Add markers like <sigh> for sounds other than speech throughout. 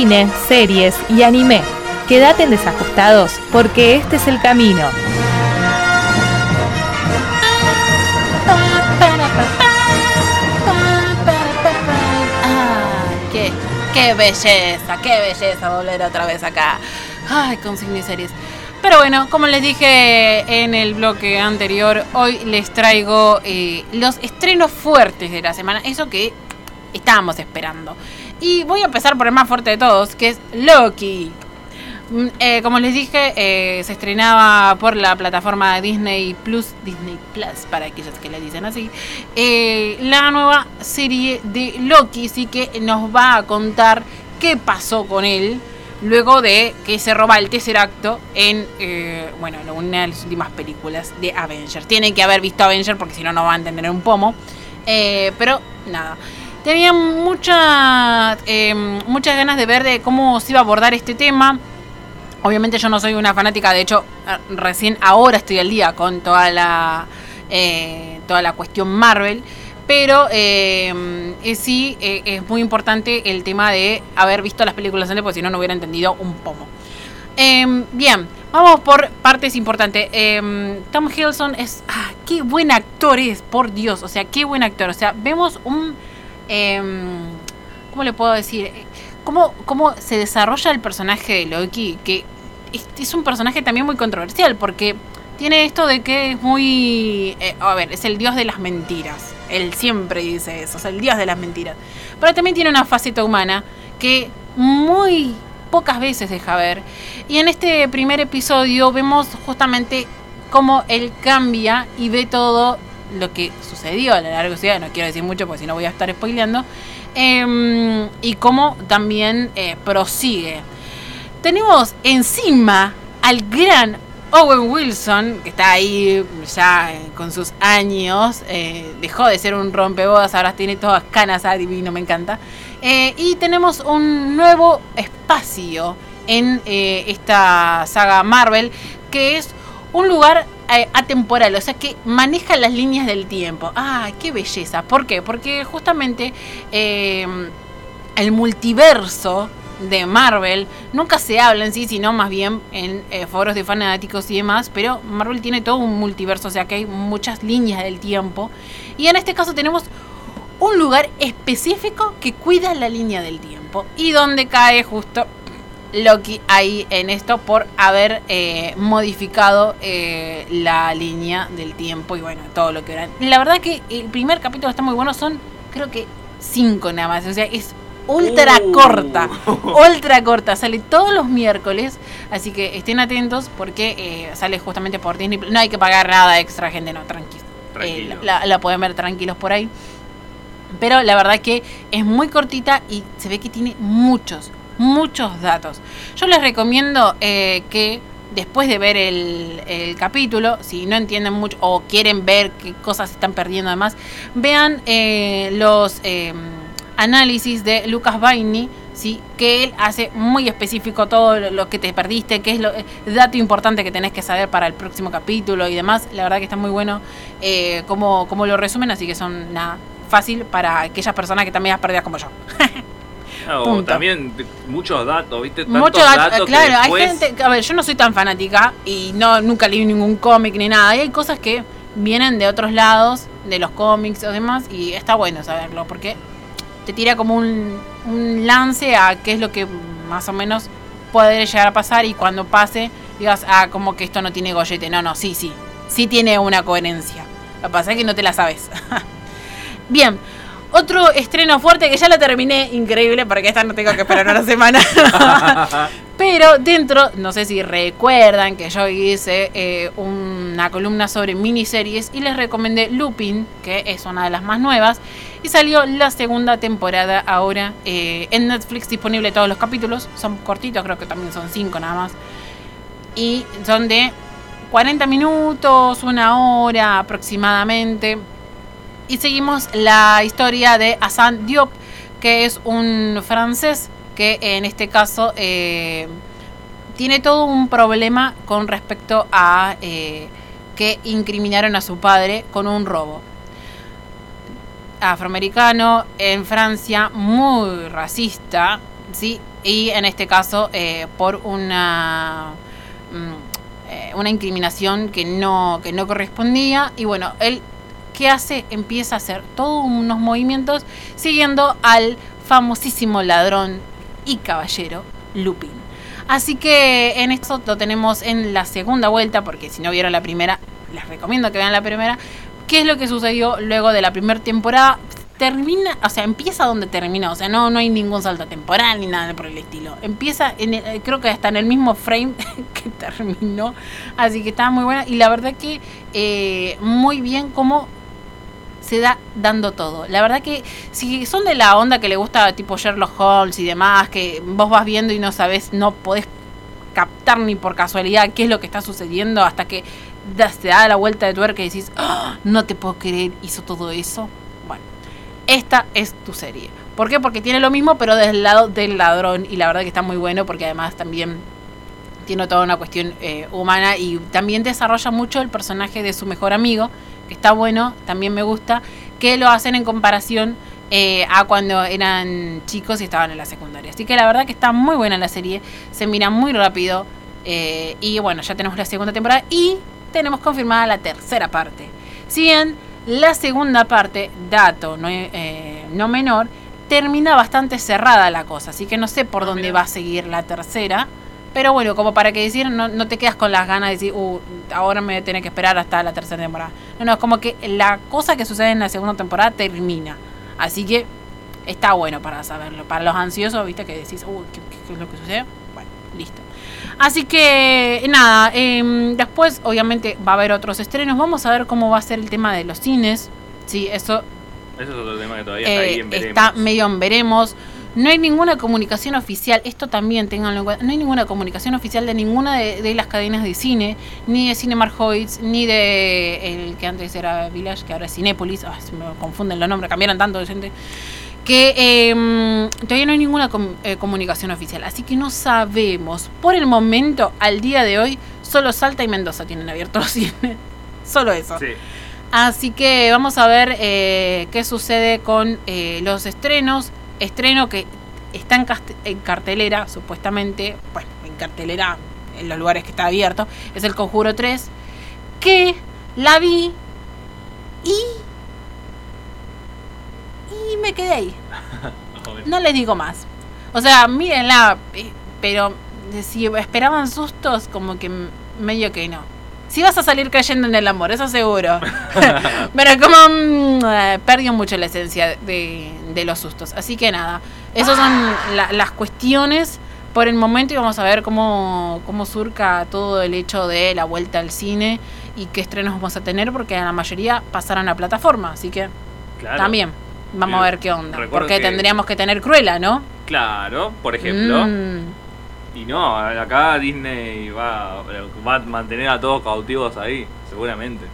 cine, series y anime. Quédate desajustados porque este es el camino. Qué, qué belleza, qué belleza volver otra vez acá. Ay, con cine y series. Pero bueno, como les dije en el bloque anterior, hoy les traigo eh, los estrenos fuertes de la semana. Eso que estábamos esperando. Y voy a empezar por el más fuerte de todos, que es Loki. Mm, eh, como les dije, eh, se estrenaba por la plataforma Disney Plus, Disney Plus, para aquellos que le dicen así, eh, la nueva serie de Loki, sí que nos va a contar qué pasó con él luego de que se roba el tercer acto en, bueno, una de las últimas películas de Avengers. Tienen que haber visto Avengers porque si no, no van a entender un pomo. Pero nada. Tenía mucha, eh, muchas ganas de ver de cómo se iba a abordar este tema. Obviamente yo no soy una fanática, de hecho eh, recién ahora estoy al día con toda la, eh, toda la cuestión Marvel. Pero eh, eh, sí es muy importante el tema de haber visto las películas antes, porque si no, no hubiera entendido un pomo. Eh, bien, vamos por partes importantes. Tom Hiddleston es. Ah, qué buen actor es, por Dios. O sea, qué buen actor. O sea, vemos un. Eh, ¿Cómo le puedo decir? ¿Cómo, ¿Cómo se desarrolla el personaje de Loki? Que es, es un personaje también muy controversial, porque tiene esto de que es muy. eh, a ver, es el dios de las mentiras. Él siempre dice eso, es el dios de las mentiras. Pero también tiene una faceta humana que muy pocas veces deja ver. Y en este primer episodio vemos justamente cómo él cambia y ve todo lo que sucedió a lo largo de su vida. No quiero decir mucho porque si no voy a estar spoileando. Em, y cómo también eh, prosigue. Tenemos encima al gran Owen Wilson, que está ahí ya eh, con sus años, eh, dejó de ser un rompebodas, ahora tiene todas canas, ah, divino, me encanta. Y tenemos un nuevo espacio en esta saga Marvel, que es un lugar atemporal, o sea que maneja las líneas del tiempo. ¡Ah, qué belleza! ¿Por qué? Porque justamente eh, el multiverso de Marvel nunca se habla en sí, sino más bien en eh, foros de fanáticos y demás, pero Marvel tiene todo un multiverso, o sea que hay muchas líneas del tiempo. Y en este caso tenemos un lugar específico que cuida la línea del tiempo y donde cae justo Loki ahí en esto por haber eh, modificado eh, la línea del tiempo y bueno, todo lo que era. La verdad que el primer capítulo está muy bueno, son creo que cinco nada más, o sea, es ultra Uh. corta, <laughs> ultra corta, sale todos los miércoles, así que estén atentos porque eh, sale justamente por Disney, no hay que pagar nada extra, gente, no, tranquilos. Tranquilo. la, la pueden ver tranquilos por ahí. Pero la verdad que es muy cortita y se ve que tiene muchos, muchos datos. Yo les recomiendo eh, que después de ver el, capítulo, si no entienden mucho o quieren ver qué cosas están perdiendo además, vean eh, los eh, análisis de Lucas Baini, ¿sí? que él hace muy específico todo lo- que te perdiste, qué es lo el dato importante que tenés que saber para el próximo capítulo y demás. La verdad que está muy bueno eh, cómo lo resumen, así que son nada fácil para aquellas personas que también las perdidas como yo. <laughs> <laughs> O Punto. también muchos datos, ¿viste? Tantos Mucho dato- datos que claro, después- hay gente, a ver, yo no soy tan fanática y no nunca leí ningún cómic ni nada. Y hay cosas que vienen de otros lados, de los cómics o demás, y está bueno saberlo porque te tira como un, un lance a qué es lo que más o menos puede llegar a pasar y cuando pase digas, ah, como que esto no tiene gollete. No, no, sí, sí, sí tiene una coherencia. Lo que pasa es que no te la sabes. <laughs> Bien, otro estreno fuerte que ya la terminé, increíble, porque esta no tengo que esperar una semana. <laughs> Pero dentro, no sé si recuerdan que yo hice eh, una columna sobre miniseries y les recomendé Lupin, que es una de las más nuevas, y salió la segunda temporada ahora eh, en Netflix disponible todos los capítulos, son cortitos, creo que también son cinco nada más, y son de 40 minutos, una hora aproximadamente. Y seguimos la historia de Hassan Diop, que es un francés que en este caso eh, tiene todo un problema con respecto a eh, que incriminaron a su padre con un robo. Afroamericano en Francia, muy racista, ¿sí? Y en este caso, eh, por una, mm, una incriminación que no, que no correspondía. Y bueno, él, ¿qué hace? Empieza a hacer todos unos movimientos siguiendo al famosísimo ladrón y caballero Lupin. Así que en esto lo tenemos en la segunda vuelta, porque si no vieron la primera, les recomiendo que vean la primera. ¿Qué es lo que sucedió luego de la primera temporada? termina, o sea, empieza donde termina, o sea, no, no hay ningún salto temporal ni nada por el estilo. Empieza, creo que está en el mismo frame <laughs> que terminó, así que está muy buena y la verdad que eh, muy bien cómo se da dando todo. La verdad que si son de la onda que le gusta tipo Sherlock Holmes y demás, que vos vas viendo y no sabes, no podés captar ni por casualidad qué es lo que está sucediendo hasta que se da la vuelta de tuerca y decís, ¡Ah! no te puedo creer, hizo todo eso esta es tu serie. ¿Por qué? Porque tiene lo mismo, pero desde el lado del ladrón. Y la verdad que está muy bueno porque además también tiene toda una cuestión eh, humana y también desarrolla mucho el personaje de su mejor amigo, que está bueno, también me gusta, que lo hacen en comparación eh, a cuando eran chicos y estaban en la secundaria. Así que la verdad que está muy buena la serie, se mira muy rápido eh, y bueno, ya tenemos la segunda temporada y tenemos confirmada la tercera parte. Si bien la segunda parte, dato no, eh, no menor, termina bastante cerrada la cosa, así que no sé por ah, dónde va a seguir la tercera. Pero bueno, como para que decir, no, no te quedas con las ganas de decir, uh, ahora me voy a tener que esperar hasta la tercera temporada. No, no, es como que la cosa que sucede en la segunda temporada termina. Así que está bueno para saberlo. Para los ansiosos, viste, que decís, uh, qué es lo que sucede? Bueno, listo. Así que nada, em, después obviamente va a haber otros estrenos. Vamos a ver cómo va a ser el tema de los cines. Sí, eso. Eso es otro tema que todavía está ahí en veremos. Está medio en veremos. No hay ninguna comunicación oficial, esto también tenganlo en cuenta, no hay ninguna comunicación oficial de ninguna de, las cadenas de cine, ni de Cinemark Hoyts, ni de el que antes era Village, que ahora es Cinépolis, se me confunden los nombres, cambiaron tanto de gente que eh, todavía no hay ninguna eh, comunicación oficial, así que no sabemos. Por el momento, al día de hoy, solo Salta y Mendoza tienen abierto los cines. <laughs> solo eso. Así que vamos a ver eh, qué sucede con eh, los estrenos. Estreno que está en, en, cartelera, supuestamente, bueno, en cartelera en los lugares que está abierto, es el Conjuro 3, que la vi y y me quedé ahí. <laughs> no les digo más. O sea, mírenla, eh, pero si esperaban sustos, como que medio que no. Si vas a salir cayendo en el amor, eso seguro. <laughs> pero como mm, eh, perdió mucho la esencia de, los sustos. Así que nada, esas son las cuestiones por el momento y vamos a ver cómo, cómo surca todo el hecho de la vuelta al cine y qué estrenos vamos a tener, porque la mayoría pasarán a plataforma, así que también. Vamos a ver qué onda. Porque tendríamos que tener Cruella, ¿no? Claro, por ejemplo. Mm. Y no, acá Disney va, va a mantener a todos cautivos ahí, seguramente.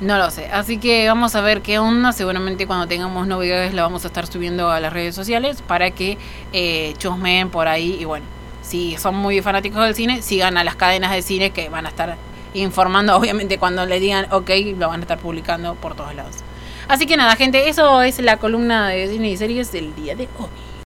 No lo sé. Así que vamos a ver qué onda. Seguramente cuando tengamos novedades la vamos a estar subiendo a las redes sociales para que eh, chusmeen por ahí. Y bueno, si son muy fanáticos del cine, sigan a las cadenas de cine que van a estar informando. <laughs> Obviamente cuando le digan ok, lo van a estar publicando por todos lados. Así que nada, gente, eso es la columna de cine y series del día de hoy.